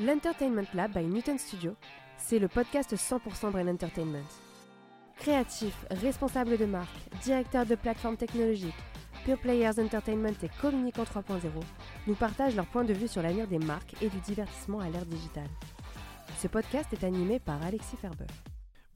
L'Entertainment Lab by Newton Studio, c'est le podcast 100% Brain Entertainment. Créatifs, responsables de marque, directeurs de plateformes technologiques, Pure Players Entertainment et Communicant 3.0 nous partagent leur point de vue sur l'avenir des marques et du divertissement à l'ère digitale. Ce podcast est animé par Alexis Ferber.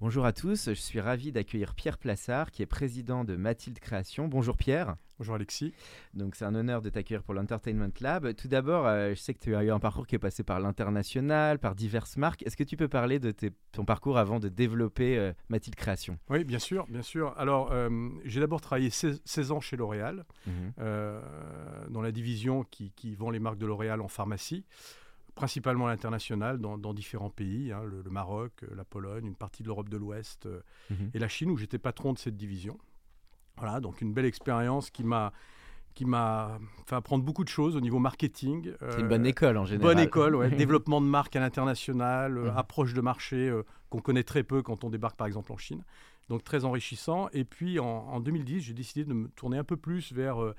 Bonjour à tous, je suis ravi d'accueillir Pierre Plassard, qui est président de Mathilde Création. Bonjour Pierre. Bonjour Alexis. Donc c'est un honneur de t'accueillir pour l'Entertainment Lab. Tout d'abord, euh, je sais que tu as eu un parcours qui est passé par l'international, par diverses marques. Est-ce que tu peux parler de tes- ton parcours avant de développer euh, Mathilde Création? Oui, bien sûr, bien sûr. Alors, euh, j'ai d'abord travaillé 16, 16 ans chez L'Oréal, euh, dans la division qui, qui vend les marques de L'Oréal en pharmacie, principalement à l'international, dans, dans différents pays, hein, le, le Maroc, la Pologne, une partie de l'Europe de l'Ouest Mhm. et la Chine, où j'étais patron de cette division. Voilà, donc une belle expérience qui m'a qui m'a fait apprendre beaucoup de choses au niveau marketing. C'est une euh, bonne école en général. Bonne école, ouais. développement de marque à l'international, euh, Mhm. approche de marché euh, qu'on connaît très peu quand on débarque par exemple en Chine. Donc très enrichissant. Et puis en, en 2010, j'ai décidé de me tourner un peu plus vers euh,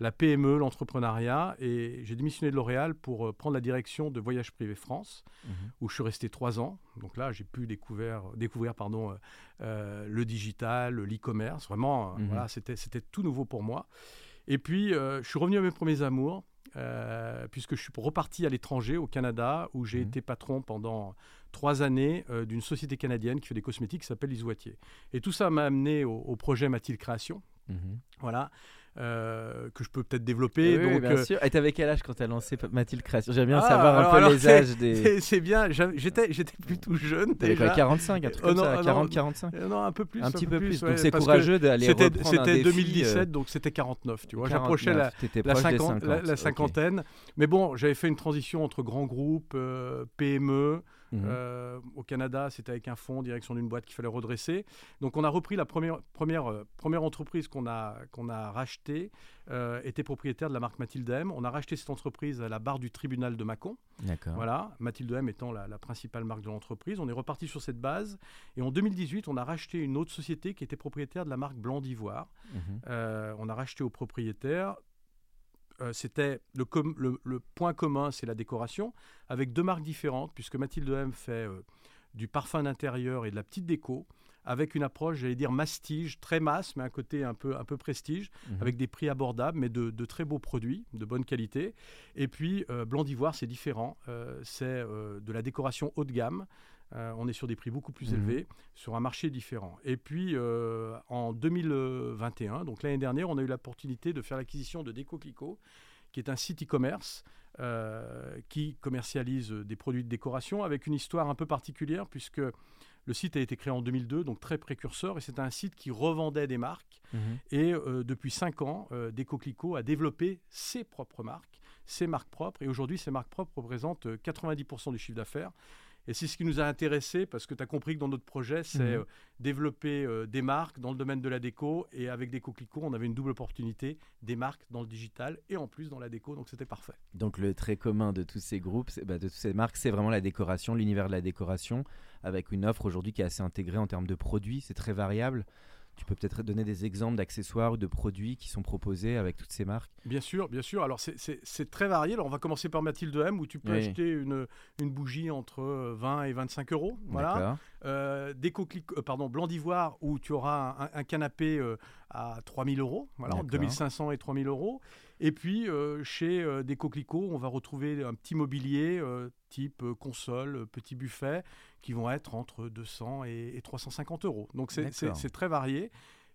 la PME, l'entrepreneuriat. Et j'ai démissionné de L'Oréal pour euh, prendre la direction de Voyage Privé France, Mhm. où je suis resté trois ans. Donc là, j'ai pu découvrir, découvrir pardon, euh, euh, le digital, l'e-commerce. Vraiment, Mhm. voilà, c'était c'était tout nouveau pour moi. Et puis, euh, je suis revenu à mes premiers amours, euh, puisque je suis reparti à l'étranger, au Canada, où j'ai Mhm. été patron pendant trois années euh, d'une société canadienne qui fait des cosmétiques qui s'appelle Isoitier. Et tout ça m'a amené au, au projet Mathilde Création, voilà, euh, que je peux peut-être développer. Oui, donc, bien euh, sûr. Et t'avais quel âge quand tu as lancé Mathilde Création J'aime bien ah, savoir un alors- peu alors, les âges des. c'est- bien, j'étais plutôt jeune déjà. 45, un truc Oh comme non, ça, non, 40, 45 Euh, non, un peu plus. Un petit peu plus. ouais, Donc c'est courageux d'aller reprendre un c'était défi, 2017, euh, donc c'était 49, tu vois. 49, J'approchais la, la, proche des 50 la- 50, la cinquantaine. Mais bon, j'avais fait une transition entre grands groupes, euh, PME. Mhm. Euh, au Canada, c'était avec un fonds, direction d'une boîte qu'il fallait redresser. Donc, on a repris la première, première, euh, première entreprise qu'on a, qu'on a rachetée, euh, était propriétaire de la marque Mathilde M. On a racheté cette entreprise à la barre du tribunal de Mâcon. D'accord. Voilà, Mathilde M étant la, la principale marque de l'entreprise. On est reparti sur cette base. Et en 2018, on a racheté une autre société qui était propriétaire de la marque Blanc d'Ivoire. Mhm. Euh, on a racheté au propriétaire. Euh, C'était le, com- le- le point commun, c'est la décoration, avec deux marques différentes, puisque Mathilde M fait euh, du parfum d'intérieur et de la petite déco, avec une approche, j'allais dire mastige, très masse, mais un côté un peu, un peu prestige, Mhm. avec des prix abordables, mais de, de très beaux produits, de bonne qualité. Et puis, euh, Blanc d'Ivoire, c'est différent. Euh, c'est de la décoration haut de gamme. Euh, on est sur des prix beaucoup plus Mhm. élevés, sur un marché différent. Et puis, euh, en 2021, donc l'année dernière, on a eu l'opportunité de faire l'acquisition de Déco Clico, qui est un site e-commerce euh, qui commercialise des produits de décoration avec une histoire un peu particulière, puisque le site a été créé en 2002, donc très précurseur, et c'est un site qui revendait des marques. Mhm. Et euh, depuis 5 ans, euh, a développé ses propres marques, ses marques propres. Et aujourd'hui, ces marques propres représentent euh, 90% du chiffre d'affaires. Et c'est ce qui nous a intéressés parce que tu as compris que dans notre projet, c'est Mhm. euh, développer euh, des marques dans le domaine de la déco. Et avec Déco Clico, on avait une double opportunité des marques dans le digital et en plus dans la déco. Donc c'était parfait. Donc le trait commun de tous ces groupes, bah, de toutes ces marques, c'est vraiment la décoration, l'univers de la décoration, avec une offre aujourd'hui qui est assez intégrée en termes de produits, c'est très variable. Tu peux peut-être donner des exemples d'accessoires ou de produits qui sont proposés avec toutes ces marques? Bien sûr, bien sûr. Alors, c'est- très varié. Alors, on va commencer par Mathilde M, où tu peux Oui. acheter une, une bougie entre euh, 20 et 25 euros. Voilà. Euh, euh, pardon, Blanc d'Ivoire, où tu auras un, un canapé euh, à 3000 euros. Voilà, entre D'accord. 2500 et 3000 euros. Et puis, euh, chez euh, Clico, on va retrouver un petit mobilier euh, type euh, console, euh, petit buffet, qui vont être entre 200 et, et 350 euros. Donc, c'est- très varié.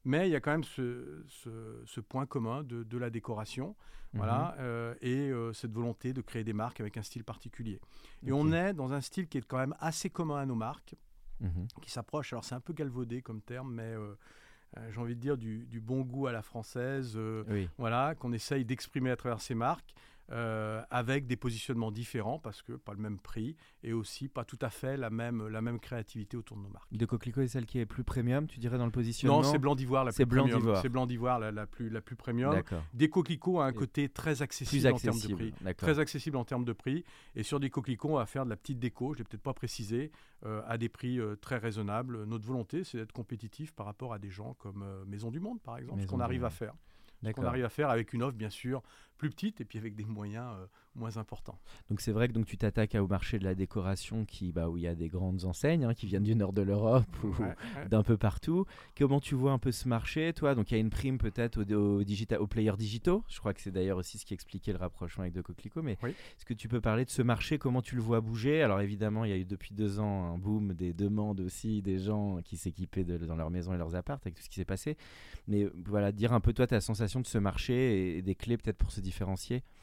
Mais il y a quand même ce, ce- ce point commun de, de la décoration. Voilà, Mhm. euh, et euh, cette volonté de créer des marques avec un style particulier. Et on est dans un style qui est quand même assez commun à nos marques, Mhm. qui s'approche, alors c'est un peu galvaudé comme terme, mais euh, j'ai envie de dire du, du bon goût à la française, Oui. voilà, qu'on essaye d'exprimer à travers ces marques, euh, avec des positionnements différents parce que pas le même prix et aussi pas tout à fait la même, la même créativité autour de nos marques. De Coquelicot est celle qui est plus premium, tu dirais, dans le positionnement Non, c'est Blanc d'Ivoire la plus Blanc premium. d'Ivoire. C'est Blanc d'Ivoire la, la plus, la plus premium. Des coquelicots a un Et côté très accessible, en termes de prix. Très accessible en termes de prix. Et sur des coquelicots, on va faire de la petite déco, je ne l'ai peut-être pas précisé, euh, à des prix euh, très raisonnables. Notre volonté, c'est d'être compétitif par rapport à des gens comme Maison du Monde, par exemple, ce qu'on arrive à faire. Ce qu'on arrive à faire avec une offre, bien sûr, plus petite et puis avec des moyens euh, moins importants. Donc c'est vrai que donc tu t'attaques au marché de la décoration qui bah où il y a des grandes enseignes hein, qui viennent du nord de l'Europe ou Ouais, ouais. d'un peu partout. Comment tu vois un peu ce marché, toi? Donc il y a une prime peut-être aux, aux, digita- aux players digitaux. Je crois que c'est d'ailleurs aussi ce qui expliquait le rapprochement avec De Coquelicot. Mais Oui. est-ce que tu peux parler de ce marché? Comment tu le vois bouger? Alors évidemment, il y a eu depuis deux ans un boom des demandes aussi des gens qui s'équipaient de- dans leur maison et leurs apparts avec tout ce qui s'est passé. Mais voilà, dire un peu toi ta sensation de ce marché et, et des clés peut-être pour se différencier.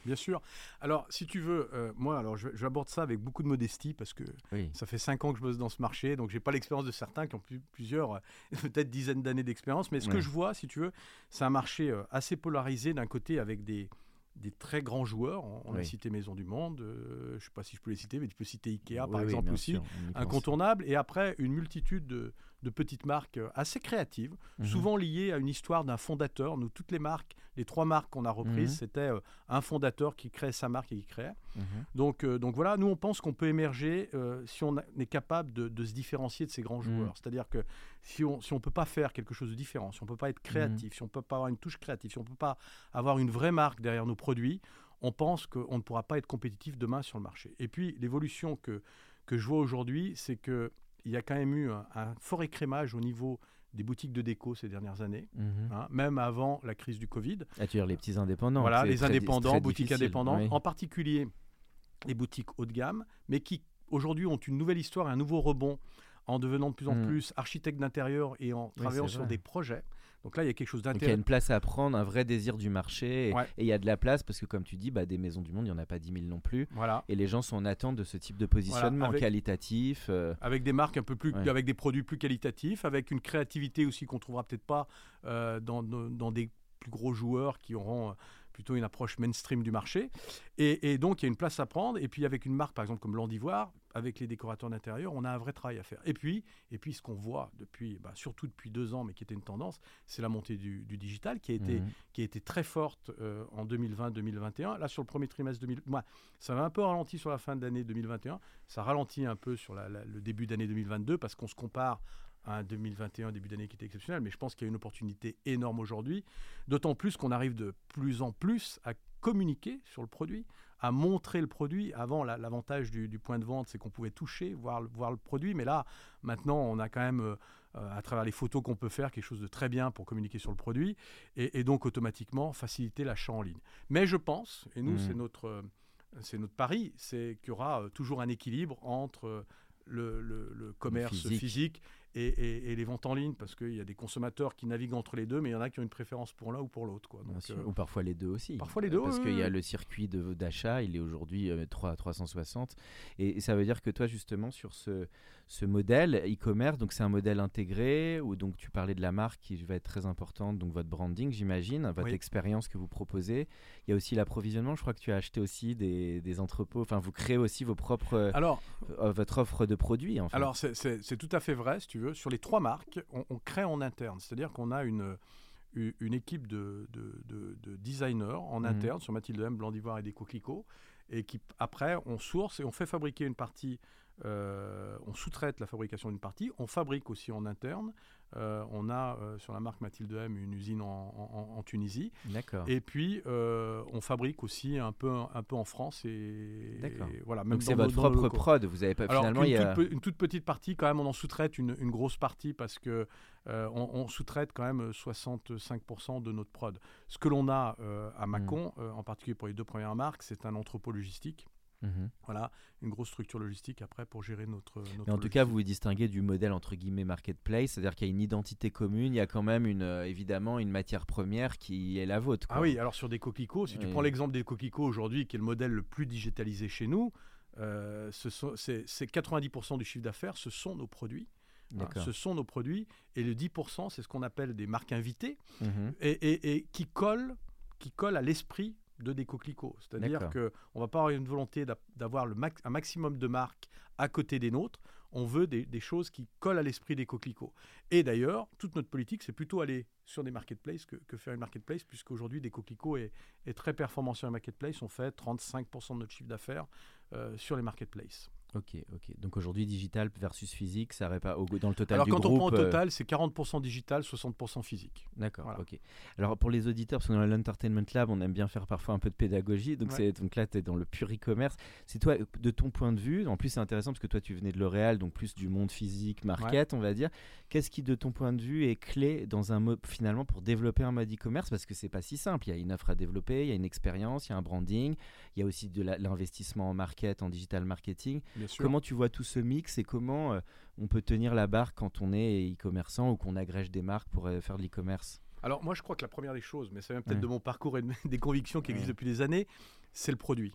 Bien sûr. Alors, si tu veux, euh, moi, alors, j'aborde ça avec beaucoup de modestie parce que Oui. ça fait cinq ans que je bosse dans ce marché, donc j'ai pas l'expérience de certains qui ont plus- plusieurs, euh, peut-être dizaines d'années d'expérience. Mais ce que je vois, si tu veux, c'est un marché euh, assez polarisé d'un côté avec des, des très grands joueurs. On, a cité Maison du Monde, euh, je sais pas si je peux les citer, mais tu peux citer Ikea Oui, par oui, exemple aussi. sûr. Incontournable. Et après, une multitude de, de petites marques euh, assez créatives, Mhm. souvent liées à une histoire d'un fondateur. Nous, toutes les marques, les trois marques qu'on a reprises, Mhm. c'était euh, un fondateur qui crée sa marque et qui créait. Mhm. Donc, euh, donc voilà, nous on pense qu'on peut émerger si on est capable de, de se différencier de ces grands joueurs. C'est-à-dire que si on si on peut pas faire quelque chose de différent, si on peut pas être créatif, si on peut pas avoir une touche créative, si on peut pas avoir une vraie marque derrière nos produits, on pense qu'on ne pourra pas être compétitif demain sur le marché. Et puis l'évolution que, que je vois aujourd'hui, c'est que il y a quand même eu un, un fort écrémage au niveau des boutiques de déco ces dernières années, Mhm. hein, même avant la crise du Covid. Ah, tu veux dire les petits indépendants. Voilà, les indépendants, boutiques indépendantes, oui. en particulier les boutiques haut de gamme, mais qui aujourd'hui ont une nouvelle histoire et un nouveau rebond en devenant de plus en Mm. plus architectes d'intérieur et en travaillant sur vrai. des projets. Donc là, il y a quelque chose Donc il y a d'intéressant. une place à prendre, un vrai désir du marché, et Ouais. et il y a de la place parce que comme tu dis, bah, des maisons du monde, il n'y en a pas 10 000 non plus. Voilà. Et les gens sont en attente de ce type de positionnement avec- qualitatif. euh, Avec des marques un peu plus, Ouais. avec des produits plus qualitatifs, avec une créativité aussi qu'on trouvera peut-être pas euh, dans, des plus gros joueurs qui auront euh, plutôt une approche mainstream du marché. Et, et donc, il y a une place à prendre. Et puis, avec une marque, par exemple, comme Blanc d'Ivoire, avec les décorateurs d'intérieur, on a un vrai travail à faire. Et puis, et puis ce qu'on voit depuis, bah, surtout depuis deux ans, mais qui était une tendance, c'est la montée du, du digital qui a été, mhm. qui a été très forte euh, en 2020-2021. Là, sur le premier trimestre 2000, moi, ça va un peu ralenti sur la fin de l'année 2021. Ça ralentit un peu sur la- la- le début d'année 2022 parce qu'on se compare à un 2021, début d'année qui était exceptionnel. Mais je pense qu'il y a une opportunité énorme aujourd'hui. D'autant plus qu'on arrive de plus en plus à communiquer sur le produit, à montrer le produit. Avant, la- l'avantage du, du point de vente, c'est qu'on pouvait toucher, voir, le- voir le produit. Mais là, maintenant, on a quand même, euh, euh, à travers les photos qu'on peut faire, quelque chose de très bien pour communiquer sur le produit. Et, et donc, automatiquement, faciliter l'achat en ligne. Mais je pense, et nous, Mhm. c'est notre, euh, c'est notre pari, c'est qu'il y aura toujours un équilibre entre le, le- le commerce physique. physique, et, et- et les ventes en ligne, parce qu'il y a des consommateurs qui naviguent entre les deux, mais il y en a qui ont une préférence pour l'un ou pour l'autre. quoi. Donc, euh, Ou parfois les deux aussi. parfois les deux, Parce oui, qu'il y a le circuit de- d'achat, il est aujourd'hui euh, 3 360. Et, et ça veut dire que toi, justement, sur ce, ce modèle e-commerce, donc c'est un modèle intégré, où donc tu parlais de la marque qui va être très importante, donc votre branding, j'imagine, votre Oui. expérience que vous proposez. Il y a aussi l'approvisionnement. Je crois que tu as acheté aussi des, des entrepôts, enfin, vous créez aussi vos propres, Alors, euh, votre offre de produits, en fait. Alors, c'est- c'est c'est tout à fait vrai, si tu veux. Sur les trois marques, on, on crée en interne. C'est-à-dire qu'on a une, une équipe de, de- de- de designers en Mhm. interne sur Mathilde M, Blanc d'Ivoire et des coquelicots. Et qui, après, on source et on fait fabriquer une partie. Euh, on sous-traite la fabrication d'une partie. On fabrique aussi en interne. Euh, on a euh, sur la marque Mathilde M une usine en, en- en Tunisie. D'accord. Et puis, on fabrique aussi un peu, un peu en France. Et, D'accord. et voilà, même Donc c'est votre propre prod. Vous avez pas Alors finalement qu'une il y a... toute, une toute petite partie, quand même, on en sous-traite une, une grosse partie parce que on, on sous-traite quand même 65% de notre prod. Ce que l'on a à Mâcon, euh, en particulier pour les deux premières marques, c'est un entrepôt logistique. Mhm. Voilà, une grosse structure logistique après pour gérer notre. notre Mais en tout cas, vous vous distinguez du modèle entre guillemets marketplace, c'est-à-dire qu'il y a une identité commune, il y a quand même une, euh, évidemment une matière première qui est la vôtre. quoi. Ah oui, alors sur des coquelicots, si tu prends l'exemple des coquelicots aujourd'hui, qui est le modèle le plus digitalisé chez nous, euh, ce sont- c'est c'est 90% du chiffre d'affaires, ce sont nos produits. Hein, ce sont nos produits. Et le 10%, c'est ce qu'on appelle des marques invitées. Mhm. et, et- et qui colle, qui colle à l'esprit de des C'est-à-dire qu'on ne va pas avoir une volonté d'a- d'avoir max- un maximum de marques à côté des nôtres. On veut des, des choses qui collent à l'esprit des coquelicots. Et d'ailleurs, toute notre politique, c'est plutôt aller sur des marketplaces que, que faire une marketplace, puisqu'aujourd'hui, est, est très performant sur les marketplaces. On fait 35% de notre chiffre d'affaires euh, sur les marketplaces. Ok, ok. Donc aujourd'hui, digital versus physique, ça répare au, dans le total Alors du quand groupe. on prend au euh, total, c'est 40% digital, 60% physique. D'accord, Voilà. ok. Alors pour les auditeurs, parce que dans l'Entertainment Lab, on aime bien faire parfois un peu de pédagogie. Donc, Ouais. donc là, tu es dans le pur e-commerce. C'est toi, de ton point de vue, en plus c'est intéressant parce que toi tu venais de L'Oréal, donc plus du monde physique, market, on va dire. Qu'est-ce qui, de ton point de vue, est clé dans un mode finalement pour développer un mode e-commerce? Parce que c'est pas si simple. Il y a une offre à développer, il y a une expérience, il y a un branding, il y a aussi de l'investissement en market, en digital marketing. Comment tu vois tout ce mix et comment euh, on peut tenir la barre quand on est e-commerçant ou qu'on agrège des marques pour euh, faire de l'e-commerce? Alors moi je crois que la première des choses, mais ça vient peut-être Ouais. de mon parcours et de- des convictions qui existent depuis des années, c'est le produit.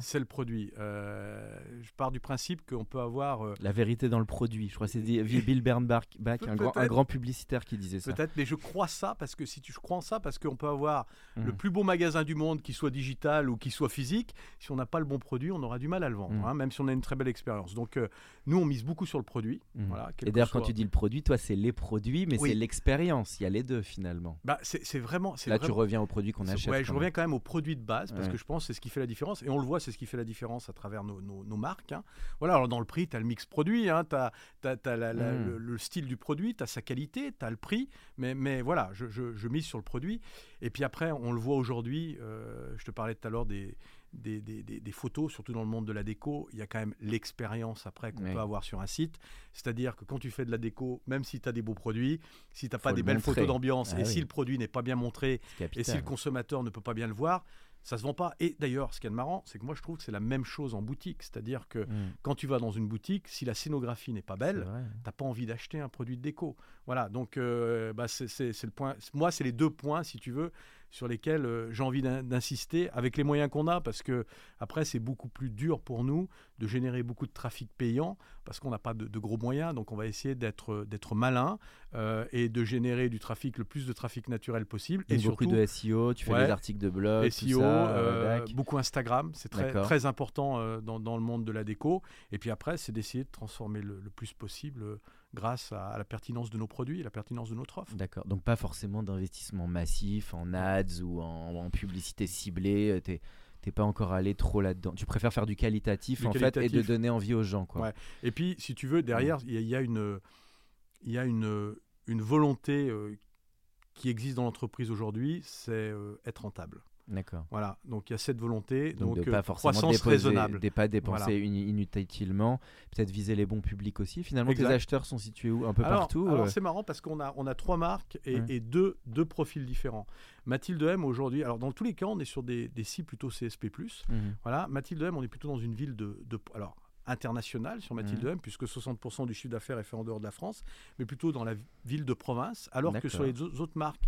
C'est le produit. Euh, je pars du principe qu'on peut avoir euh, La vérité dans le produit. Je crois que c'est dit- Bill Bernbach, Bach, un, grand, un Peut-être. grand publicitaire qui disait ça. peut-être, mais je crois ça parce que si tu je crois en ça parce qu'on peut avoir le Mhm. plus beau magasin du monde, qui soit digital ou qui soit physique, si on n'a pas le bon produit, on aura du mal à le vendre, Mhm. hein, même si on a une très belle expérience. Donc euh, nous on mise beaucoup sur le produit. Mhm. Voilà, Et d'ailleurs, quand tu dis le produit, toi, c'est les produits, mais Oui. c'est l'expérience. Il y a les deux finalement. bah, c'est vraiment, Là, tu reviens au produit qu'on achète. Ouais, je reviens quand même au produit de base parce Ouais. que je pense que c'est ce qui fait la différence et on le voit, c'est ce qui fait la différence à travers nos, nos- nos marques. hein. Voilà, alors dans le prix, tu as le mix produit, tu as, Mm. le, le style du produit, tu as sa qualité, tu as le prix, mais, mais voilà, je, je- je mise sur le produit. Et puis après, on le voit aujourd'hui, euh, je te parlais tout à l'heure des, des, des- des- des photos, surtout dans le monde de la déco, il y a quand même l'expérience après qu'on peut avoir sur un site. C'est-à-dire que quand tu fais de la déco, même si tu as des beaux produits, si tu n'as pas des belles montrer. photos d'ambiance Ah et oui. si le produit n'est pas bien montré, et si le consommateur ne peut pas bien le voir, ça se vend pas. Et d'ailleurs, ce qui est marrant, c'est que moi je trouve que c'est la même chose en boutique. C'est-à-dire que Mhm. quand tu vas dans une boutique, si la scénographie n'est pas belle, t'as pas envie d'acheter un produit de déco. Voilà, donc euh, bah, c'est le point. Moi, c'est les deux points, si tu veux, sur lesquels euh, j'ai envie d'in- d'insister avec les moyens qu'on a, parce que après c'est beaucoup plus dur pour nous de générer beaucoup de trafic payant, parce qu'on n'a pas de, de gros moyens. Donc on va essayer d'être d'être malin euh, et de générer du trafic, le plus de trafic naturel possible, et beaucoup surtout de SEO, tu fais Ouais. des articles de blog, SEO, tout ça, euh, Dac. beaucoup Instagram, c'est très, très important euh, dans, dans le monde de la déco. Et puis après, c'est d'essayer de transformer le, le plus possible euh, grâce à, à la pertinence de nos produits et la pertinence de notre offre. D'accord. Donc pas forcément d'investissement massif en ads ou en, en publicité ciblée. euh, T'es t'es pas encore allé trop là-dedans. Tu préfères faire du qualitatif Du en fait et de donner envie aux gens quoi. Ouais. Et puis, si tu veux, derrière, il y, a- il y a une, il y a une, une volonté euh, qui existe dans l'entreprise aujourd'hui, c'est euh, être rentable. D'accord. Voilà, donc il y a cette volonté, Donc, donc, de euh, pas forcément croissance déposer, raisonnable. de pas dépenser Voilà. inutilement, peut-être viser les bons publics aussi. Finalement, Exact. tes acheteurs sont situés où? Un peu alors, partout. alors euh, c'est marrant parce qu'on a, on a trois marques et, Ouais. et deux, deux profils différents. Mathilde M aujourd'hui, alors dans tous les cas, on est sur des, des cibles plutôt CSP+. mhm. Voilà, Mathilde M, on est plutôt dans une ville de, de- alors internationale sur Mathilde Mhm. M, puisque 60% du chiffre d'affaires est fait en dehors de la France, mais plutôt dans la ville de province, alors que sur les autres marques,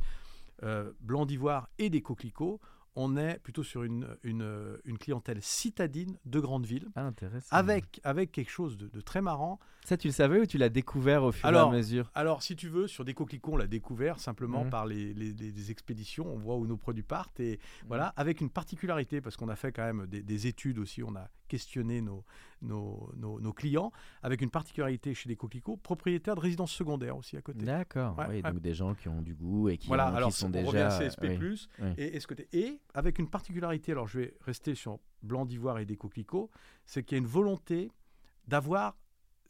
euh, Blanc d'Ivoire et des coquelicots, on est plutôt sur une, une, une clientèle citadine de grandes villes, Ah, intéressant. avec, avec quelque chose de, de très marrant. Ça, tu le savais ou tu l'as découvert au fur et Alors, à mesure? Alors, si tu veux, sur des coquelicots, on l'a découvert simplement Mhm. par les, les- les- les expéditions. On voit où nos produits partent. Et Mhm. voilà, avec une particularité, parce qu'on a fait quand même des, des études aussi, on a questionné nos, nos, nos- nos clients, avec une particularité chez les coquelicots, propriétaires de résidences secondaires aussi à côté. D'accord. Ouais, oui, donc des gens qui ont du goût et qui, Voilà, ont- qui alors sont on déjà. revient à CSP+, oui. oui. Et, et ce côté. Et avec une particularité, alors je vais rester sur blanc d'ivoire et des coquelicots, c'est qu'il y a une volonté d'avoir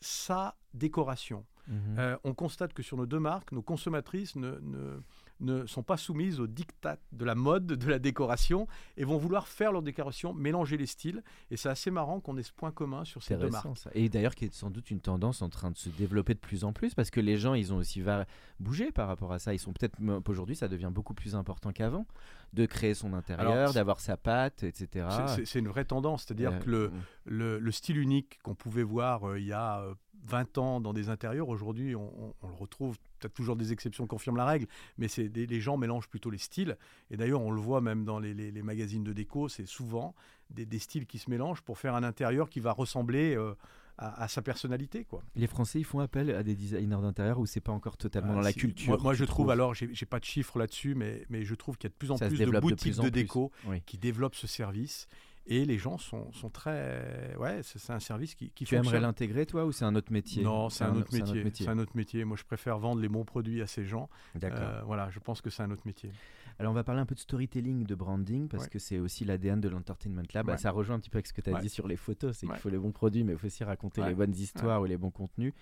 sa décoration. Mhm. Euh, on constate que sur nos deux marques, nos consommatrices ne, ne, ne sont pas soumises aux dictats de la mode, de la décoration, et vont vouloir faire leur décoration, mélanger les styles. Et c'est assez marrant qu'on ait ce point commun sur ces deux marques. ça. Et d'ailleurs, qui est sans doute une tendance en train de se développer de plus en plus parce que les gens, ils ont aussi va- bougé par rapport à ça. Ils sont peut-être aujourd'hui, ça devient beaucoup plus important qu'avant de créer son intérieur, d'avoir sa patte, etc. C'est- une vraie tendance, c'est-à-dire Euh, que le, le, le style unique qu'on pouvait voir euh, il y a euh, 20 ans dans des intérieurs, aujourd'hui on, on- on le retrouve, peut-être toujours des exceptions confirment la règle, mais c'est les gens mélangent plutôt les styles. Et d'ailleurs on le voit même dans les, les- les magazines de déco, c'est souvent des, des styles qui se mélangent pour faire un intérieur qui va ressembler euh, à, sa personnalité. Quoi. Les Français, ils font appel à des designers d'intérieur ou c'est pas encore totalement dans la culture Moi, je trouve, alors, j'ai pas de chiffres là-dessus, mais, mais je trouve qu'il y a de plus en plus de boutiques de, déco qui développent ce service. Et les gens sont, sont très. Ouais, c'est un service qui, qui tu aimerais l'intégrer, toi, ou c'est un autre métier? Non, c'est un, autre métier. C'est un autre métier. Moi, je préfère vendre les bons produits à ces gens. D'accord. Euh, voilà, je pense que c'est un autre métier. Alors, on va parler un peu de storytelling, de branding, parce que c'est aussi l'ADN de l'Entertainment Lab. Bah, ça rejoint un petit peu avec ce que tu as dit sur les photos c'est qu'il faut les bons produits, mais il faut aussi raconter les bonnes histoires ou les bons contenus.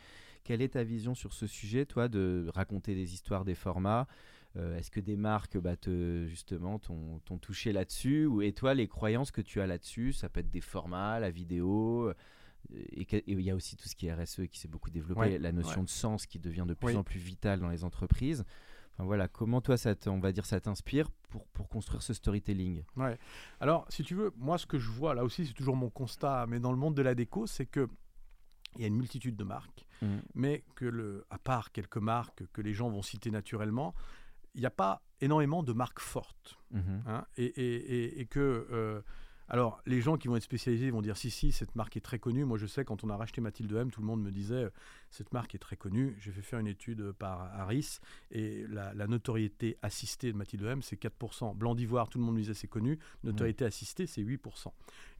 Quelle est ta vision sur ce sujet, toi, de raconter des histoires, des formats euh, est-ce que des marques bah, te, justement t'ont touché là-dessus Et toi, les croyances que tu as là-dessus, ça peut être des formats, la vidéo. Euh, et il y a aussi tout ce qui est RSE qui s'est beaucoup développé, la notion de sens qui devient de plus en plus vitale dans les entreprises. Enfin, voilà, comment toi, ça on va dire, ça t'inspire pour, pour, construire ce storytelling? Ouais. Alors, si tu veux, moi, ce que je vois là aussi, c'est toujours mon constat, mais dans le monde de la déco, c'est que il y a une multitude de marques, mmh. mais que le, à part quelques marques que les gens vont citer naturellement, il n'y a pas énormément de marques fortes. Mhm. Hein, et, que euh, alors, les gens qui vont être spécialisés vont dire si, si, cette marque est très connue. Moi, je sais, quand on a racheté Mathilde M, tout le monde me disait cette marque est très connue. J'ai fait faire une étude par Harris et la, notoriété assistée de Mathilde M, c'est 4%. Blanc d'Ivoire, tout le monde me disait c'est connu. Notoriété assistée, c'est 8%.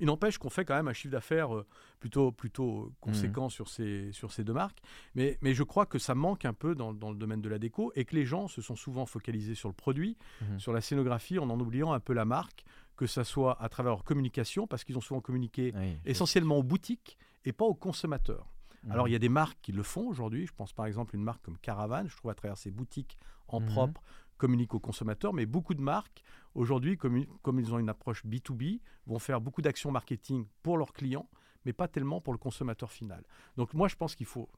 Il n'empêche qu'on fait quand même un chiffre d'affaires euh, plutôt, plutôt conséquent mmh. sur, ces, sur ces deux marques. Mais, mais je crois que ça manque un peu dans, le domaine de la déco et que les gens se sont souvent focalisés sur le produit, mmh. sur la scénographie, en en oubliant un peu la marque que ce soit à travers leur communication, parce qu'ils ont souvent communiqué essentiellement aux boutiques et pas aux consommateurs. Mhm. Alors il y a des marques qui le font aujourd'hui. Je pense par exemple à une marque comme Caravane, je trouve à travers ses boutiques en mhm. propre communiquent aux consommateurs, mais beaucoup de marques aujourd'hui, comme, comme ils ont une approche B2B, vont faire beaucoup d'actions marketing pour leurs clients, mais pas tellement pour le consommateur final. Donc moi je pense qu'il faut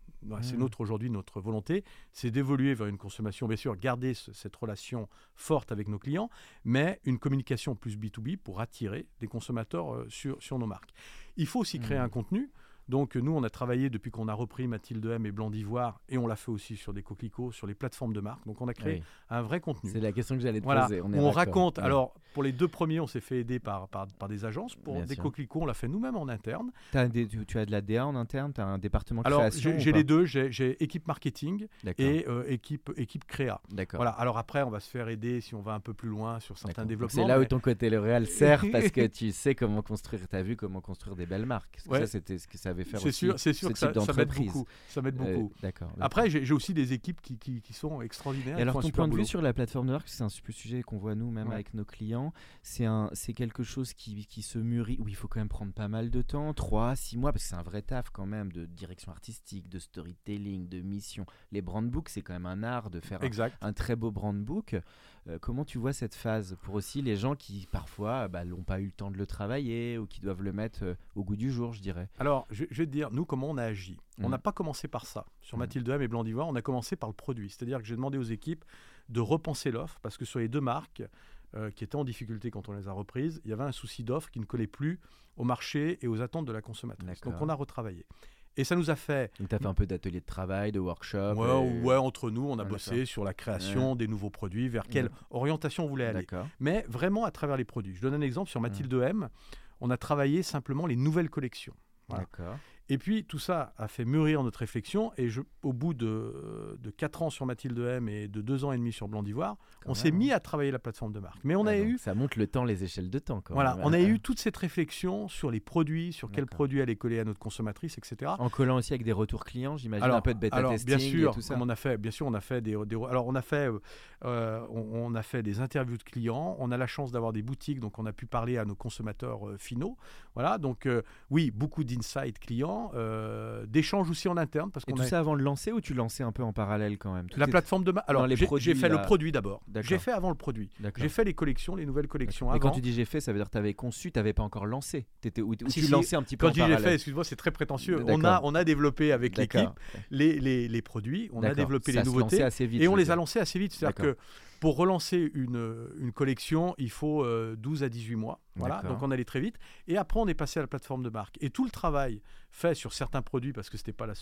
c'est mmh. notre aujourd'hui notre volonté, c'est d'évoluer vers une consommation, bien sûr, garder cette relation forte avec nos clients, mais une communication plus B2B pour attirer des consommateurs euh, sur, sur nos marques. Il faut aussi créer mmh. un contenu. Donc nous, on a travaillé depuis qu'on a repris Mathilde M et Blanc d'Ivoire, et on l'a fait aussi sur des coquelicots, sur les plateformes de marque. Donc on a créé un vrai contenu. C'est la question que j'allais te poser. On, on raconte. Alors pour les deux premiers, on s'est fait aider par, par, des agences. Pour des coquelicots, on l'a fait nous-mêmes en interne. As tu, as de la DA en interne? Tu as un département alors, création j'ai les deux. J'ai équipe marketing et euh, équipe, équipe créa. Voilà. Alors après, on va se faire aider si on va un peu plus loin sur certains développements. C'est là où ton côté le réel sert parce que tu sais comment construire. Tu as vu comment construire des belles marques. Ça, c'était ce que ça avait fait C'est sûr, c'est sûr que ça, ça m'aide beaucoup. Ça m'aide euh, beaucoup. D'accord. Après, j'ai aussi des équipes qui, qui, qui sont extraordinaires. Et alors, ton point de vue sur la plateforme de marque, c'est un super sujet qu'on voit nous, même avec nos clients. C'est c'est quelque chose qui, qui se mûrit, où il faut quand même prendre pas mal de temps, 3, 6 mois, parce que c'est un vrai taf quand même de direction artistique, de storytelling, de mission. Les brand books, c'est quand même un art de faire un, très beau brand book. Euh, comment tu vois cette phase pour aussi les gens qui parfois bah, n'ont pas eu le temps de le travailler ou qui doivent le mettre euh, au goût du jour, je dirais? Alors, je, vais te dire, nous, comment on a agi On mmh. n'a pas commencé par ça. Sur mmh. Mathilde M et Blanc d'Ivoire, on a commencé par le produit. C'est-à-dire que j'ai demandé aux équipes de repenser l'offre parce que sur les deux marques, euh, qui étaient en difficulté quand on les a reprises, il y avait un souci d'offre qui ne collait plus au marché et aux attentes de la consommatrice. Donc on a retravaillé. Et ça nous a fait. Donc, tu as fait un peu d'ateliers de travail, de workshop Ouais, ouais entre nous, on a bossé sur la création des nouveaux produits, vers quelle orientation on voulait aller. Mais vraiment à travers les produits. Je donne un exemple sur Mathilde M. On a travaillé simplement les nouvelles collections. D'accord. Et puis tout ça a fait mûrir notre réflexion. Et je, au bout de, de 4 ans sur Mathilde M et de 2 ans et demi sur Blanc d'Ivoire, on s'est mis à travailler la plateforme de marque. Mais on a eu. Ça monte le temps, les échelles de temps. Quand voilà, on a eu toute cette réflexion sur les produits, sur quels produits aller coller à notre consommatrice, etc. En collant aussi avec des retours clients, j'imagine un peu de bêta alors, testing. Bien sûr, et tout ça. On a fait, bien sûr, on a fait des, alors on a fait, euh, on, a fait des interviews de clients. On a la chance d'avoir des boutiques, donc on a pu parler à nos consommateurs euh, finaux. Voilà, donc euh, oui, beaucoup d'insights clients. Euh, d'échanges aussi en interne. Parce et tout ça avant de lancer ou tu lançais un peu en parallèle quand même? La plateforme de... Alors, j'ai fait le produit d'abord. J'ai fait avant le produit. J'ai fait les collections, les nouvelles collections avant. Et quand tu dis j'ai fait, ça veut dire que tu avais conçu, tu n'avais pas encore lancé étais, Ou, tu lançais un petit peu Quand en j'ai fait, excuse-moi, c'est très prétentieux. On a, on a développé avec l'équipe les, les, les, produits, on a développé les nouveautés. Assez vite, et on les a lancés assez vite. C'est-à-dire que pour relancer une, une collection, il faut 12 euh, à 18 mois. Voilà, donc on allait très vite. Et après, on est passé à la plateforme de marque. Et tout le travail fait sur certains produits, parce que ce n'était pas la,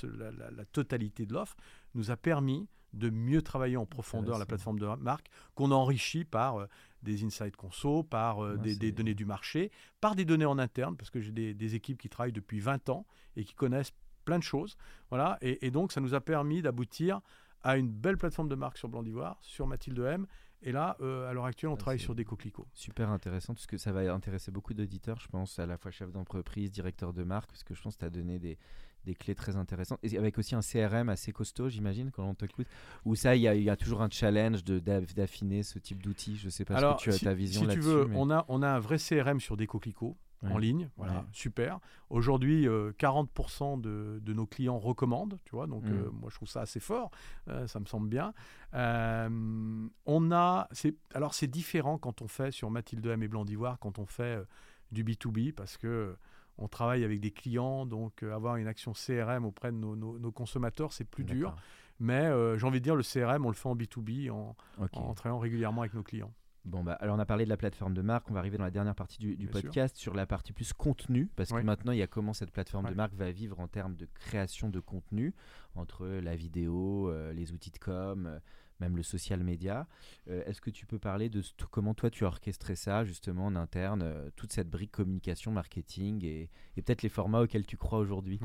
la, totalité de l'offre, nous a permis de mieux travailler en profondeur la plateforme de marque, qu'on a enrichi par euh, des insights conso, par euh, des, données du marché, par des données en interne, parce que j'ai des, des, équipes qui travaillent depuis 20 ans et qui connaissent plein de choses. Voilà, et, et donc ça nous a permis d'aboutir à une belle plateforme de marque sur Blanc d'Ivoire, sur Mathilde M. Et là, euh, à l'heure actuelle, on Ah, travaille sur des coquelicots. Super intéressant, parce que ça va intéresser beaucoup d'auditeurs, je pense, à la fois chef d'entreprise, directeur de marque, parce que je pense que tu as donné des, des clés très intéressantes. Et avec aussi un CRM assez costaud, j'imagine, quand on t'écoute. Où ça, il y, a- y a toujours un challenge d'affiner ce type d'outil. Je sais pas Alors, ce que tu as si, ta vision si tu là-dessus. veux, mais- on, a, on a un vrai CRM sur des coquelicots en ligne. Voilà, Ouais. super. Aujourd'hui, euh, 40% de, de nos clients recommandent, tu vois, donc Mm. euh, moi je trouve ça assez fort, euh, ça me semble bien. Euh, on a, alors c'est différent quand on fait sur Mathilde M et Blanc d'Ivoire, quand on fait euh, du B2B, parce que euh, on travaille avec des clients, donc euh, avoir une action CRM auprès de nos, nos- nos consommateurs, c'est plus dur. Mais euh, j'ai envie de dire, le CRM, on le fait en B2B, en, Ok. en travaillant régulièrement avec nos clients. Bon, bah, alors on a parlé de la plateforme de marque, on va arriver dans la dernière partie du, du Bien sûr. podcast sur la partie plus contenu, parce que maintenant il y a comment cette plateforme de marque va vivre en termes de création de contenu, entre la vidéo, euh, les outils de com, euh, même le social media. Euh, Est-ce que tu peux parler de ce- comment toi tu as orchestré ça justement en interne, euh, toute cette brique communication, marketing et, et peut-être les formats auxquels tu crois aujourd'hui?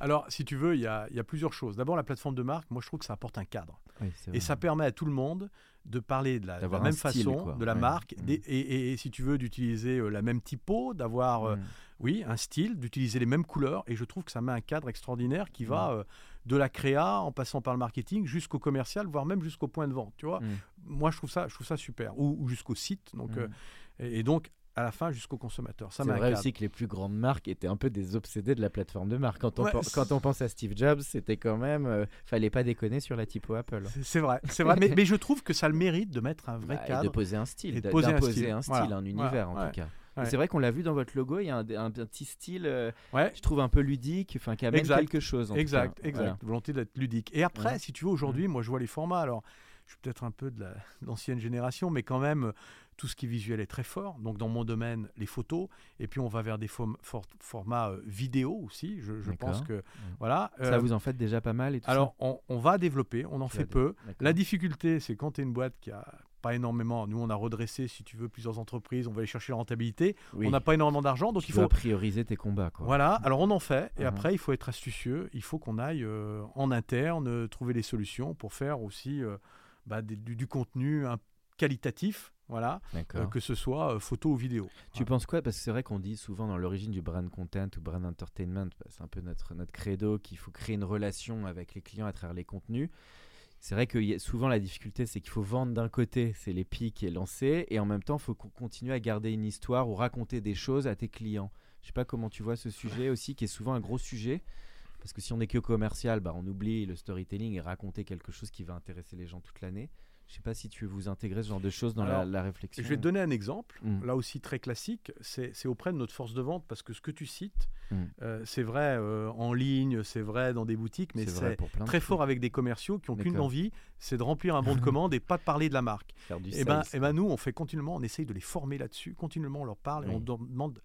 Alors, si tu veux, il y a, il y a plusieurs choses. D'abord, la plateforme de marque, moi je trouve que ça apporte un cadre. Oui, Et ça permet à tout le monde de parler de la, de même style, façon, quoi. de la Ouais. marque, et, et- et si tu veux, d'utiliser euh, la même typo, d'avoir, euh, Mm. oui, un style, d'utiliser les mêmes couleurs. Et je trouve que ça met un cadre extraordinaire qui va euh, de la créa, en passant par le marketing, jusqu'au commercial, voire même jusqu'au point de vente. Tu vois, Mm. moi je trouve ça, je trouve ça super. Ou, ou jusqu'au site. Donc, Mm. euh, et, et donc, à la fin, jusqu'au consommateur. Ça C'est vrai aussi que les plus grandes marques étaient un peu des obsédés de la plateforme de marque. Quand on, Ouais, quand on pense à Steve Jobs, c'était quand même. euh, fallait pas déconner sur la typo Apple. C'est- vrai, c'est vrai. mais, mais je trouve que ça a le mérite de mettre un vrai Bah, et cadre. de poser un style, et de d'a- poser un d'imposer style. un style, Voilà. un Voilà. univers en Ouais. tout cas. Ouais. C'est vrai qu'on l'a vu dans votre logo, il y a un, un- un petit style, euh, Ouais. je trouve un peu ludique, enfin qui amène Exact. quelque chose. En Exact, exact. Voilà. Volonté d'être ludique. Et après, Ouais. si tu veux, aujourd'hui, moi, je vois les formats. Alors, je suis peut-être un peu de la- de l'ancienne génération, mais quand même, tout ce qui est visuel est très fort. Donc, dans mon domaine, les photos. Et puis, on va vers des form- for- formats euh, vidéo aussi. Je, je pense que. Voilà. Ça Euh, vous en faites déjà pas mal et tout alors, on, on va développer. On en fait peu. La difficulté, c'est quand tu es une boîte qui a pas énormément. Nous, on a redressé, si tu veux, plusieurs entreprises. On va aller chercher la rentabilité. Oui. On n'a pas énormément d'argent. Donc, Tu il faut. prioriser tes combats. Quoi. Voilà, alors on en fait, et Mhm. après il faut être astucieux, il faut qu'on aille euh, en interne euh, trouver des solutions pour faire aussi euh, bah, des- du, du contenu un- qualitatif, voilà, que ce soit photo ou vidéo. Tu penses quoi? Parce que c'est vrai qu'on dit souvent dans l'origine du brand content ou brand entertainment, bah, c'est un peu notre, notre credo qu'il faut créer une relation avec les clients à travers les contenus. C'est vrai que souvent la difficulté, c'est qu'il faut vendre d'un côté, c'est les pics qui est lancé, et en même temps, il faut qu'on continue à garder une histoire ou raconter des choses à tes clients. Je sais pas comment tu vois ce sujet aussi, qui est souvent un gros sujet. Parce que si on est que commercial, bah, on oublie le storytelling et raconter quelque chose qui va intéresser les gens toute l'année. Je sais pas si tu veux vous intégrer ce genre de choses dans la, Alors, la réflexion. Je vais te donner un exemple, Mm. là aussi très classique, c'est auprès de notre force de vente, parce que ce que tu cites, Mm. euh, c'est vrai euh, en ligne, c'est vrai dans des boutiques, mais C'est très fort avec des commerciaux qui n'ont qu'une envie, c'est de remplir un bon de commande et pas de parler de la marque. Et ben, sales, eh ben nous, on fait continuellement, on essaye de les former là-dessus, continuellement on leur parle et on demande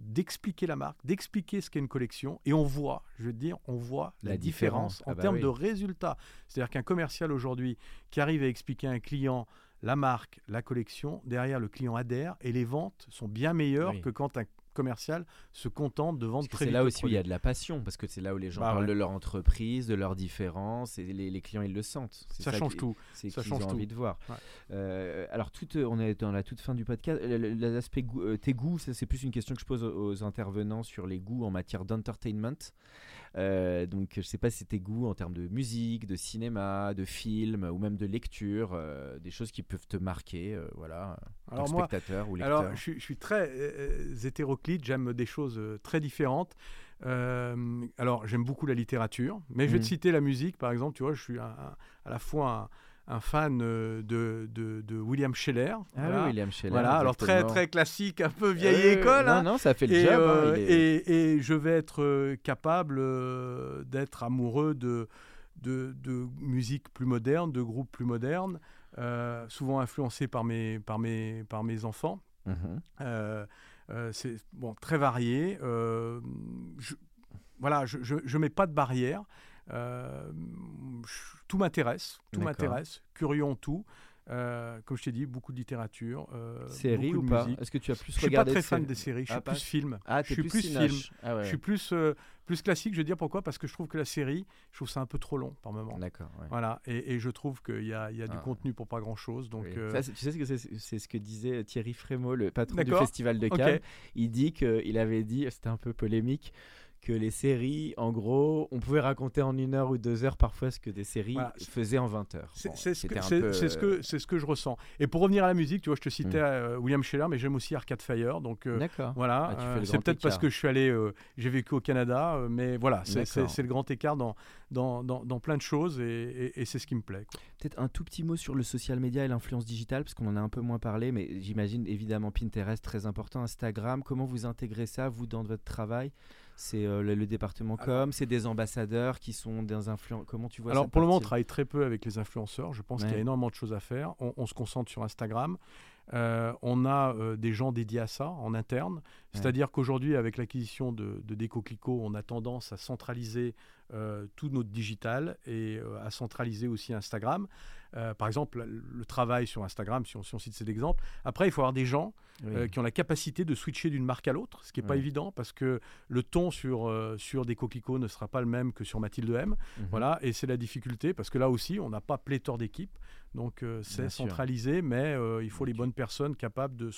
d'expliquer la marque, d'expliquer ce qu'est une collection, et on voit, je veux dire, on voit la, La différence, différence. en Ah bah termes oui. de résultats. C'est-à-dire qu'un commercial aujourd'hui qui arrive à expliquer à un client la marque, la collection, derrière le client adhère et les ventes sont bien meilleures Oui. que quand un commercial se contente de vendre très c'est là aussi où il y a de la passion, parce que c'est là où les gens Bah parlent ouais. de leur entreprise, de leurs différences, et les, les clients ils le sentent. Ça change tout. C'est Ça change ont tout. envie de voir. Ouais. Euh, alors, euh, on est dans la toute fin du podcast. Le- L'aspect euh, tes goûts, ça, c'est plus une question que je pose aux, intervenants sur les goûts en matière d'entertainment. Euh, donc, je sais pas si tes goûts en termes de musique, de cinéma, de film ou même de lecture, euh, des choses qui peuvent te marquer, euh, voilà, Alors moi, spectateur ou lecteur. Alors, je, suis- je suis très euh, hétéroclite, j'aime des choses euh, très différentes. Euh, alors, j'aime beaucoup la littérature, mais je vais te Mhm. citer la musique, par exemple. Tu vois, je suis un- un- à la fois un, un fan euh, de, de- de William Scheller. ah voilà. oui, William Scheller. Voilà, alors très, très classique, un peu vieille Euh, école. Non, hein. non, ça fait le et, job. hein, euh, est- et- et je vais être capable d'être amoureux de, de, de musique plus moderne, de groupes plus modernes, souvent influencé par mes, par mes, par mes enfants. Mhm. Euh, c'est bon, très varié. Euh, je, voilà, je ne mets pas de barrière. Euh, je- tout m'intéresse, tout m'intéresse. Curieux en tout. Euh, comme je t'ai dit, beaucoup de littérature. Euh, série ou pas? Est-ce que tu as plus Je suis pas regardé très fan des séries, je Ah, suis pas- plus film. Ah, je suis plus, plus film. Ah ouais, Je suis plus, euh, plus classique, je veux dire pourquoi Parce que je trouve que la série, je trouve ça un peu trop long par moment. D'accord. ouais. Voilà, et, et je trouve qu'il y a, il y a du Ah. contenu pour pas grand chose. Donc, Oui. euh, Ça, tu sais ce que c'est ce que disait Thierry Frémaux, le patron du festival de. Cannes. Il dit qu'il avait dit, c'était un peu polémique, que les séries, en gros, on pouvait raconter en une heure ou deux heures parfois ce que des séries Voilà. faisaient en 20 heures. C'est Bon, ce, que- peu, ce euh, que c'est ce que je ressens. Et pour revenir à la musique, tu vois, je te citais Mm. euh, William Scheller, mais j'aime aussi Arcade Fire. Donc euh, D'accord. voilà, Ah, euh, c'est peut-être parce que je suis allé, euh, j'ai vécu au Canada, euh, mais voilà, c'est- le grand écart dans dans, dans, dans plein de choses et, et- et c'est ce qui me plaît. Peut-être un tout petit mot sur le social media et l'influence digitale, parce qu'on en a un peu moins parlé, mais j'imagine évidemment Pinterest très important, Instagram. Comment vous intégrez ça, vous, dans votre travail? C'est euh, le, le département Alors- com, c'est des ambassadeurs qui sont des influenceurs. Comment tu vois Alors pour le moment, on travaille très peu avec les influenceurs. Je pense qu'il y a énormément de choses à faire. On, on se concentre sur Instagram. Euh, on a euh, des gens dédiés à ça en interne. C'est-à-dire qu'aujourd'hui, avec l'acquisition de, de on a tendance à centraliser euh, tout notre digital et à centraliser aussi Instagram. Euh, par exemple, le, travail sur Instagram, si on, si on cite cet exemple. Après, il faut avoir des gens Oui. euh, qui ont la capacité de switcher d'une marque à l'autre, ce qui n'est pas évident parce que le ton sur, euh, sur Deco Clico ne sera pas le même que sur Mathilde M. Mhm. Voilà, et c'est la difficulté parce que là aussi, on n'a pas pléthore d'équipes. Donc, c'est centralisé, mais il faut les bonnes personnes capables de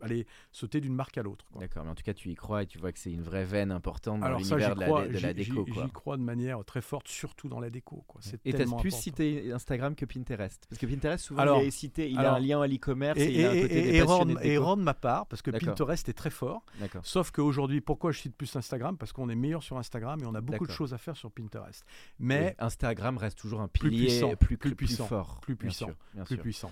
aller sauter d'une marque à l'autre. D'accord, mais en tout cas, tu y crois et tu vois que c'est une vraie veine importante dans l'univers de, la- de la j'y- déco. j'y- crois de manière très forte, surtout dans la déco. quoi. Et tu as plus important. cité Instagram que Pinterest? Parce que Pinterest, souvent, Alors- il est cité, il a un lien à l'e-commerce Et, et, il a un côté et- des de déco. rendre ma part, parce que. Pinterest est très fort. Sauf qu'aujourd'hui, pourquoi je cite plus Instagram? Parce qu'on est meilleur sur Instagram et on a beaucoup de choses à faire sur Pinterest. Oui, Mais Instagram reste toujours un plus pilier puissant, plus, plus plus puissant, fort. plus bien puissant, sûr, bien plus puissant.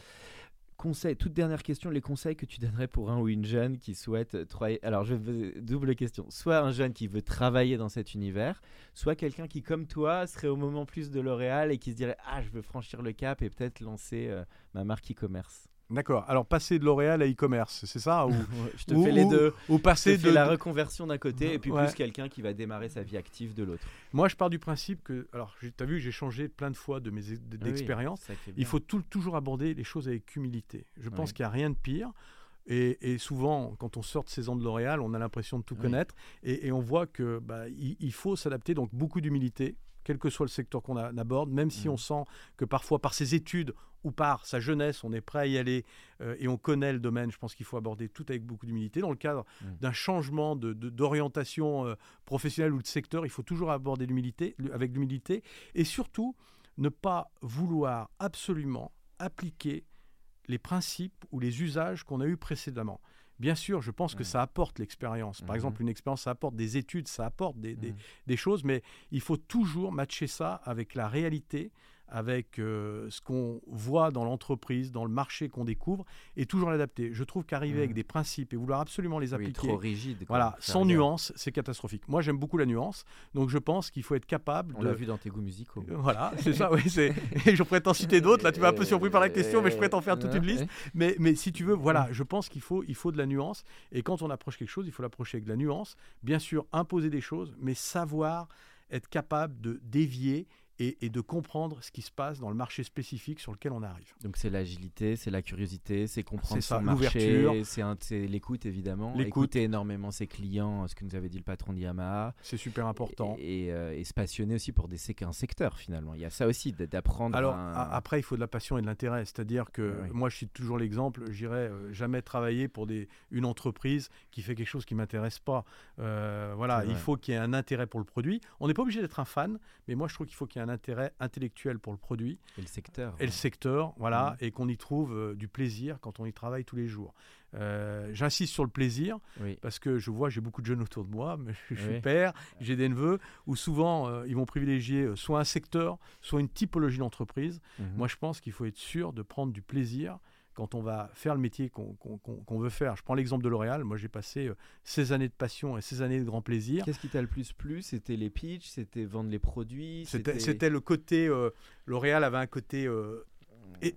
Conseil, toute dernière question, les conseils que tu donnerais pour un ou une jeune qui souhaite travailler? Alors, je veux double question. Soit un jeune qui veut travailler dans cet univers, soit quelqu'un qui, comme toi, serait au moment plus de L'Oréal et qui se dirait Ah, je veux franchir le cap et peut-être lancer euh, ma marque e-commerce. D'accord. Alors, passer de L'Oréal à e-commerce, c'est ça ou, je te ou- fais les deux. ou passer de, la reconversion d'un côté et puis Ouais. plus quelqu'un qui va démarrer sa vie active de l'autre. Moi, je pars du principe que. Alors, tu as vu, j'ai changé plein de fois de mes d'expérience. Ah oui, est Il faut tout- toujours aborder les choses avec humilité. Je pense qu'il n'y a rien de pire. Et, et souvent, quand on sort de ces ans de L'Oréal, on a l'impression de tout Oui. connaître. Et, et on voit que bah, il, il faut s'adapter. Donc, beaucoup d'humilité, quel que soit le secteur qu'on aborde, même si Mhm. on sent que parfois, par ses études ou par sa jeunesse, on est prêt à y aller euh, et on connaît le domaine. Je pense qu'il faut aborder tout avec beaucoup d'humilité. Dans le cadre Mhm. d'un changement de- de- d'orientation euh, professionnelle ou de secteur, il faut toujours aborder l'humilité, avec l'humilité. Et surtout, ne pas vouloir absolument appliquer les principes ou les usages qu'on a eus précédemment. Bien sûr, je pense que ça apporte l'expérience. Par Mhm. exemple, une expérience, ça apporte des études, ça apporte des, des- Mhm. des choses, mais il faut toujours matcher ça avec la réalité, avec euh, ce qu'on voit dans l'entreprise, dans le marché qu'on découvre, et toujours l'adapter. Je trouve qu'arriver avec des principes et vouloir absolument les Oui, appliquer, trop rigide. quoi. voilà, sans nuance, c'est catastrophique. Moi, j'aime beaucoup la nuance, donc je pense qu'il faut être capable On de... l'a vu dans tes goûts musicaux. Voilà, c'est ça, oui. c'est- je pourrais t'en citer d'autres. Là, tu m'as un peu surpris par la question, mais je pourrais t'en faire toute une liste. Mais, mais si tu veux, voilà, je pense qu'il faut, il faut de la nuance. Et quand on approche quelque chose, il faut l'approcher avec de la nuance. Bien sûr, imposer des choses, mais savoir être capable de dévier et, et de comprendre ce qui se passe dans le marché spécifique sur lequel on arrive. Donc c'est l'agilité, c'est la curiosité, c'est comprendre ça, son marché, l'ouverture. c'est l'écoute évidemment, L'écoute. écouter énormément ses clients, ce que nous avait dit le patron de Yamaha, C'est super important. et, et, euh, et se passionner aussi pour des un secteur finalement. Il y a ça aussi d'apprendre. Alors un- après, il faut de la passion et de l'intérêt. C'est-à-dire que Oui. moi, je cite toujours l'exemple. J'irai euh, jamais travailler pour des, une entreprise qui fait quelque chose qui m'intéresse pas. Euh, voilà, il faut qu'il y ait un intérêt pour le produit. On n'est pas obligé d'être un fan, mais moi, je trouve qu'il faut qu'il y ait un intérêt intellectuel pour le produit et le secteur. et le secteur, voilà, Mhm. et qu'on y trouve euh, du plaisir quand on y travaille tous les jours. Euh, J'insiste sur le plaisir Oui. parce que je vois, j'ai beaucoup de jeunes autour de moi, mais je suis Oui. père, j'ai des neveux, où souvent euh, ils vont privilégier soit un secteur, soit une typologie d'entreprise. Mhm. Moi, je pense qu'il faut être sûr de prendre du plaisir quand on va faire le métier qu'on veut faire. Je prends l'exemple de L'Oréal. Moi, j'ai passé euh, 16 années de passion et 16 années de grand plaisir. Qu'est-ce qui t'a le plus plu? C'était les pitchs, c'était vendre les produits, C'était le côté. euh, L'Oréal avait un côté euh,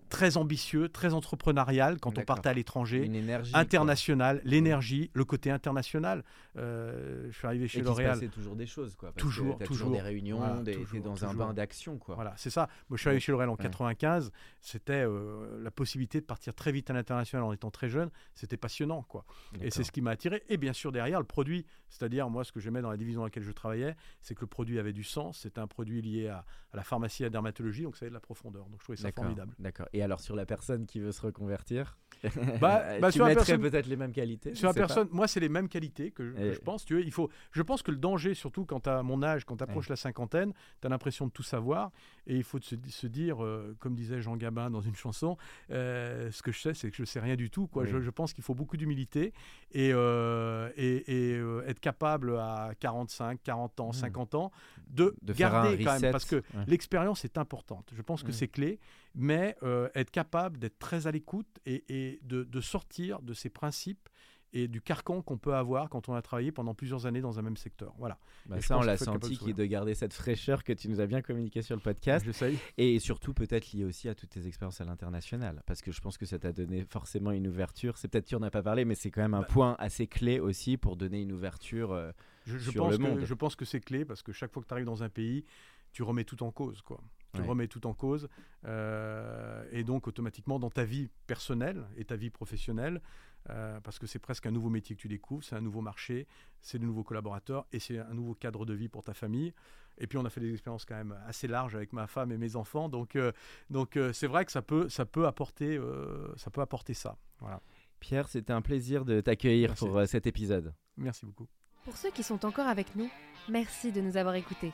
très ambitieux, très entrepreneurial quand on partait à l'étranger. International, l'énergie, le côté international. Euh, je suis arrivé Et chez L'Oréal. passait toujours des choses, quoi. parce Toujours, que toujours. des réunions, Voilà, des- toujours, dans un bain d'action, quoi. Voilà, c'est ça. Moi, je suis arrivé chez L'Oréal en Ouais. 95. C'était euh, la possibilité de partir très vite à l'international en étant très jeune. C'était passionnant, quoi. Et c'est ce qui m'a attiré. Et bien sûr, derrière, le produit. C'est-à-dire, moi, ce que j'aimais dans la division dans laquelle je travaillais, c'est que le produit avait du sens. C'était un produit lié à, à la pharmacie et à la dermatologie, donc ça avait de la profondeur. Donc je trouvais ça D'accord, formidable. D'accord. Et alors sur la personne qui veut se reconvertir, Bah, bah, tu sur mettrais peut-être les mêmes qualités. Sur la pas. personne, moi, c'est les mêmes qualités que je, que je pense. Tu il faut, je pense que le danger, surtout quand tu as mon âge, quand tu approches la cinquantaine, tu as l'impression de tout savoir. Et il faut se, se dire, euh, comme disait Jean Gabin dans une chanson, euh, ce que je sais, c'est que je sais rien du tout. Quoi. Je, je pense qu'il faut beaucoup d'humilité et, euh, et, et, euh, être capable à 45, 40 ans, Mm. 50 ans de, garder quand reset, même. Parce que ouais. l'expérience est importante. Je pense que Mm. c'est clé. Mais euh, être capable d'être très à l'écoute et, et de, de sortir de ces principes et du carcan qu'on peut avoir quand on a travaillé pendant plusieurs années dans un même secteur. Voilà. Bah, Et ça, on l'a senti, qui est de garder cette fraîcheur que tu nous as bien communiqué sur le podcast. J'essaye. Et surtout, peut-être lié aussi à toutes tes expériences à l'international. Parce que je pense que ça t'a donné forcément une ouverture. C'est peut-être qu'on n'a pas parlé, mais c'est quand même un Bah. point assez clé aussi pour donner une ouverture. euh, Je, je Sur pense le que, monde. je pense que c'est clé parce que chaque fois que tu arrives dans un pays, tu remets tout en cause. Quoi. Tu Ouais. remets tout en cause. euh, et donc, automatiquement, dans ta vie personnelle et ta vie professionnelle, euh, parce que c'est presque un nouveau métier que tu découvres, c'est un nouveau marché, c'est de nouveaux collaborateurs et c'est un nouveau cadre de vie pour ta famille. Et puis, on a fait des expériences quand même assez larges avec ma femme et mes enfants. Donc, euh, donc euh, c'est vrai que ça peut, ça peut, apporter, euh, ça peut apporter ça. Voilà. Pierre, c'était un plaisir de t'accueillir pour cet épisode. Merci beaucoup. Pour ceux qui sont encore avec nous, merci de nous avoir écoutés.